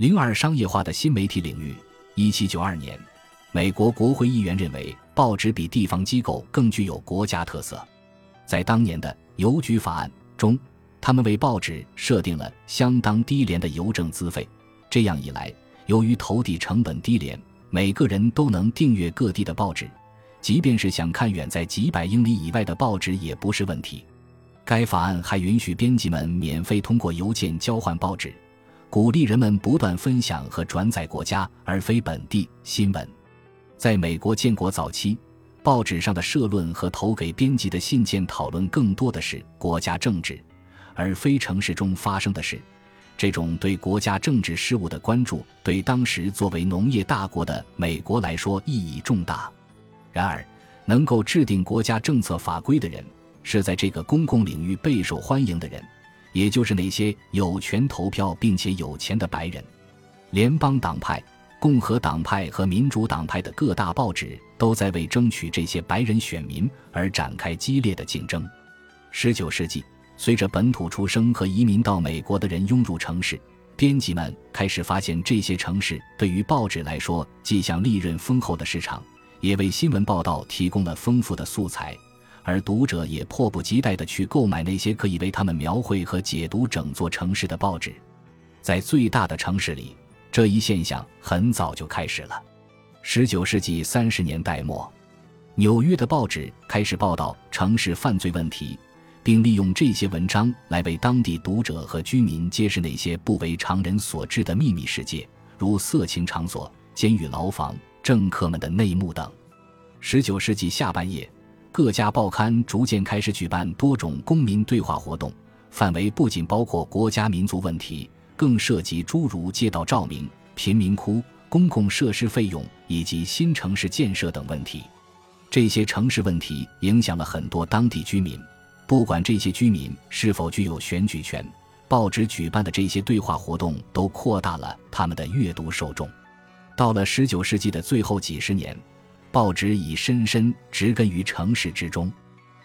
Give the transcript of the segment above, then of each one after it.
零二商业化的新媒体领域。一七九二年，美国国会议员认为报纸比地方机构更具有国家特色。在当年的邮局法案中，他们为报纸设定了相当低廉的邮政资费。这样一来，由于投递成本低廉，每个人都能订阅各地的报纸，即便是想看远在几百英里以外的报纸也不是问题。该法案还允许编辑们免费通过邮件交换报纸，鼓励人们不断分享和转载国家而非本地新闻。在美国建国早期，报纸上的社论和投给编辑的信件讨论更多的是国家政治，而非城市中发生的事。这种对国家政治事务的关注，对当时作为农业大国的美国来说意义重大。然而，能够制定国家政策法规的人，是在这个公共领域备受欢迎的人，也就是那些有权投票并且有钱的白人。联邦党派、共和党派和民主党派的各大报纸都在为争取这些白人选民而展开激烈的竞争。十九世纪。随着本土出生和移民到美国的人涌入城市，编辑们开始发现，这些城市对于报纸来说，既像利润丰厚的市场，也为新闻报道提供了丰富的素材，而读者也迫不及待地去购买那些可以为他们描绘和解读整座城市的报纸。在最大的城市里，这一现象很早就开始了。十九世纪三十年代末，纽约的报纸开始报道城市犯罪问题。并利用这些文章来为当地读者和居民揭示那些不为常人所知的秘密世界，如色情场所、监狱牢房、政客们的内幕等。十九世纪下半叶，各家报刊逐渐开始举办多种公民对话活动，范围不仅包括国家民族问题，更涉及诸如街道照明、贫民窟、公共设施费用以及新城市建设等问题。这些城市问题影响了很多当地居民。不管这些居民是否具有选举权，报纸举办的这些对话活动都扩大了他们的阅读受众。到了十九世纪的最后几十年，报纸已深深植根于城市之中。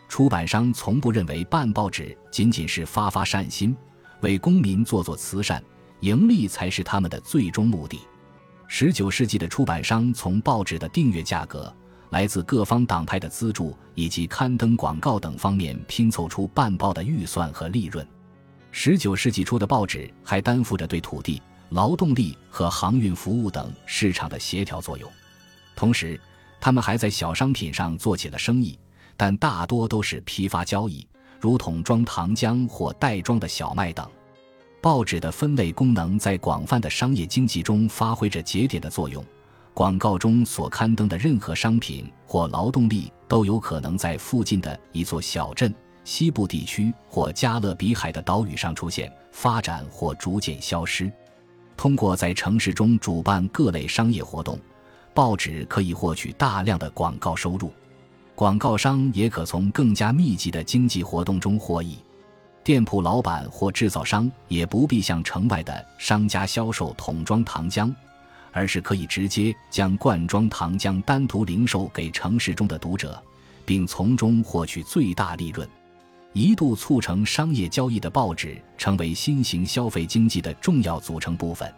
出版商从不认为办报纸仅仅是发发善心，为公民做做慈善，盈利才是他们的最终目的。十九世纪的出版商从报纸的订阅价格。来自各方党派的资助以及刊登广告等方面拼凑出办报的预算和利润。十九世纪初的报纸还担负着对土地、劳动力和航运服务等市场的协调作用，同时，他们还在小商品上做起了生意，但大多都是批发交易，如桶装糖浆或袋装的小麦等。报纸的分类功能在广泛的商业经济中发挥着节点的作用。广告中所刊登的任何商品或劳动力都有可能在附近的一座小镇、西部地区或加勒比海的岛屿上出现、发展或逐渐消失。通过在城市中主办各类商业活动，报纸可以获取大量的广告收入。广告商也可从更加密集的经济活动中获益。店铺老板或制造商也不必向城外的商家销售桶装糖浆。而是可以直接将罐装糖浆单独零售给城市中的读者，并从中获取最大利润。一度促成商业交易的报纸成为新型消费经济的重要组成部分。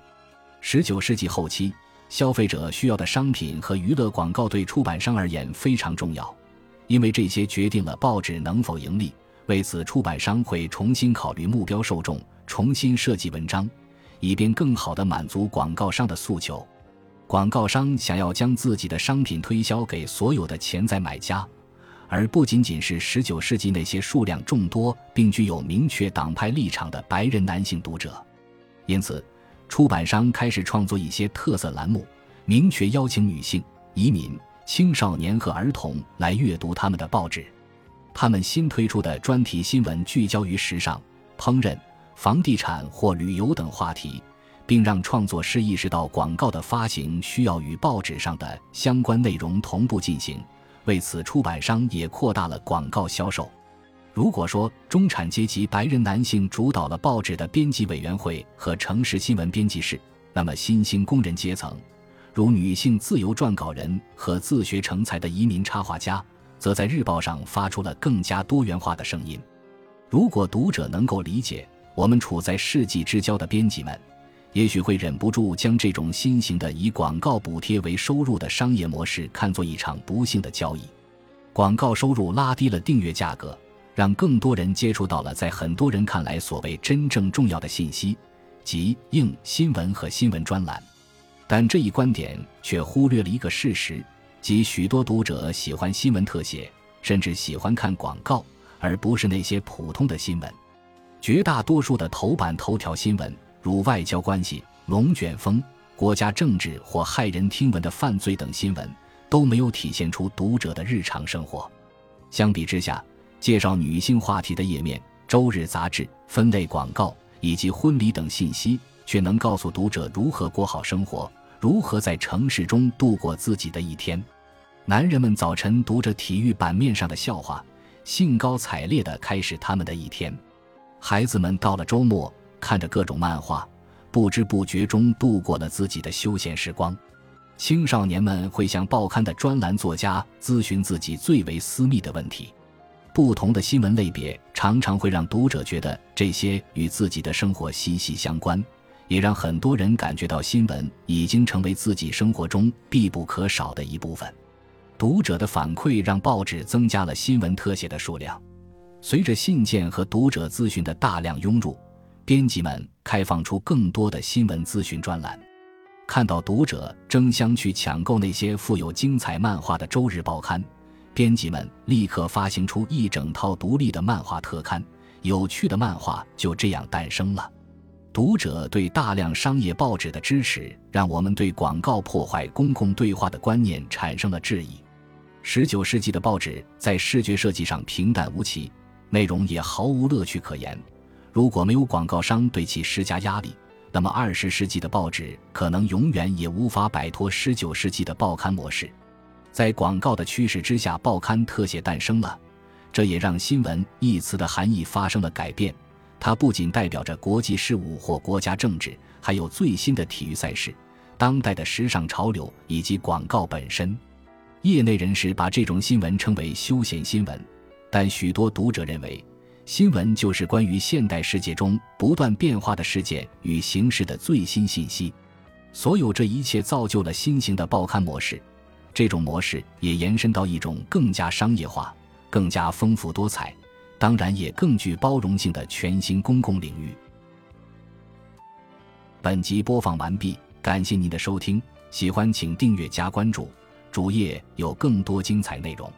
十九世纪后期，消费者需要的商品和娱乐广告对出版商而言非常重要，因为这些决定了报纸能否盈利。为此，出版商会重新考虑目标受众，重新设计文章。以便更好地满足广告商的诉求，广告商想要将自己的商品推销给所有的潜在买家，而不仅仅是19世纪那些数量众多并具有明确党派立场的白人男性读者。因此，出版商开始创作一些特色栏目，明确邀请女性、移民、青少年和儿童来阅读他们的报纸。他们新推出的专题新闻聚焦于时尚、烹饪。房地产或旅游等话题，并让创作师意识到广告的发行需要与报纸上的相关内容同步进行。为此，出版商也扩大了广告销售。如果说中产阶级白人男性主导了报纸的编辑委员会和城市新闻编辑室，那么新兴工人阶层，如女性自由撰稿人和自学成才的移民插画家，则在日报上发出了更加多元化的声音。如果读者能够理解。我们处在世纪之交的编辑们，也许会忍不住将这种新型的以广告补贴为收入的商业模式看作一场不幸的交易。广告收入拉低了订阅价格，让更多人接触到了在很多人看来所谓真正重要的信息，即硬新闻和新闻专栏。但这一观点却忽略了一个事实，即许多读者喜欢新闻特写，甚至喜欢看广告，而不是那些普通的新闻。绝大多数的头版头条新闻。如外交关系、龙卷风、国家政治或骇人听闻的犯罪等新闻，都没有体现出读者的日常生活。相比之下，介绍女性话题的页面、周日杂志、分类广告以及婚礼等信息，却能告诉读者如何过好生活，如何在城市中度过自己的一天。男人们早晨读着体育版面上的笑话，兴高采烈地开始他们的一天；孩子们到了周末。看着各种漫画，不知不觉中度过了自己的休闲时光。青少年们会向报刊的专栏作家咨询自己最为私密的问题。不同的新闻类别常常会让读者觉得这些与自己的生活息息相关，也让很多人感觉到新闻已经成为自己生活中必不可少的一部分。读者的反馈让报纸增加了新闻特写的数量。随着信件和读者咨询的大量涌入。编辑们开放出更多的新闻资讯专栏，看到读者争相去抢购那些富有精彩漫画的周日报刊，编辑们立刻发行出一整套独立的漫画特刊，有趣的漫画就这样诞生了。读者对大量商业报纸的支持，让我们对广告破坏公共对话的观念产生了质疑。十九世纪的报纸在视觉设计上平淡无奇，内容也毫无乐趣可言。如果没有广告商对其施加压力，那么二十世纪的报纸可能永远也无法摆脱十九世纪的报刊模式。在广告的驱使之下，报刊特写诞生了，这也让“新闻”一词的含义发生了改变。它不仅代表着国际事务或国家政治，还有最新的体育赛事、当代的时尚潮流以及广告本身。业内人士把这种新闻称为休闲新闻，但许多读者认为。新闻就是关于现代世界中不断变化的事件与形势的最新信息，所有这一切造就了新型的报刊模式。这种模式也延伸到一种更加商业化、更加丰富多彩，当然也更具包容性的全新公共领域。本集播放完毕，感谢您的收听，喜欢请订阅加关注，主页有更多精彩内容。